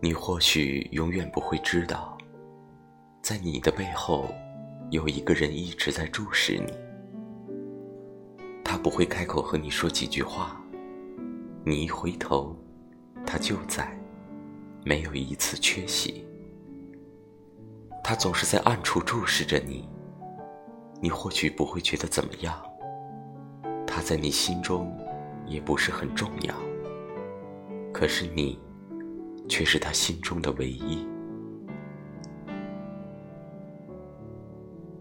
你或许永远不会知道，在你的背后，有一个人一直在注视你。他不会开口和你说几句话，你一回头，他就在，没有一次缺席。他总是在暗处注视着你，你或许不会觉得怎么样。他在你心中也不是很重要，可是你。却是他心中的唯一。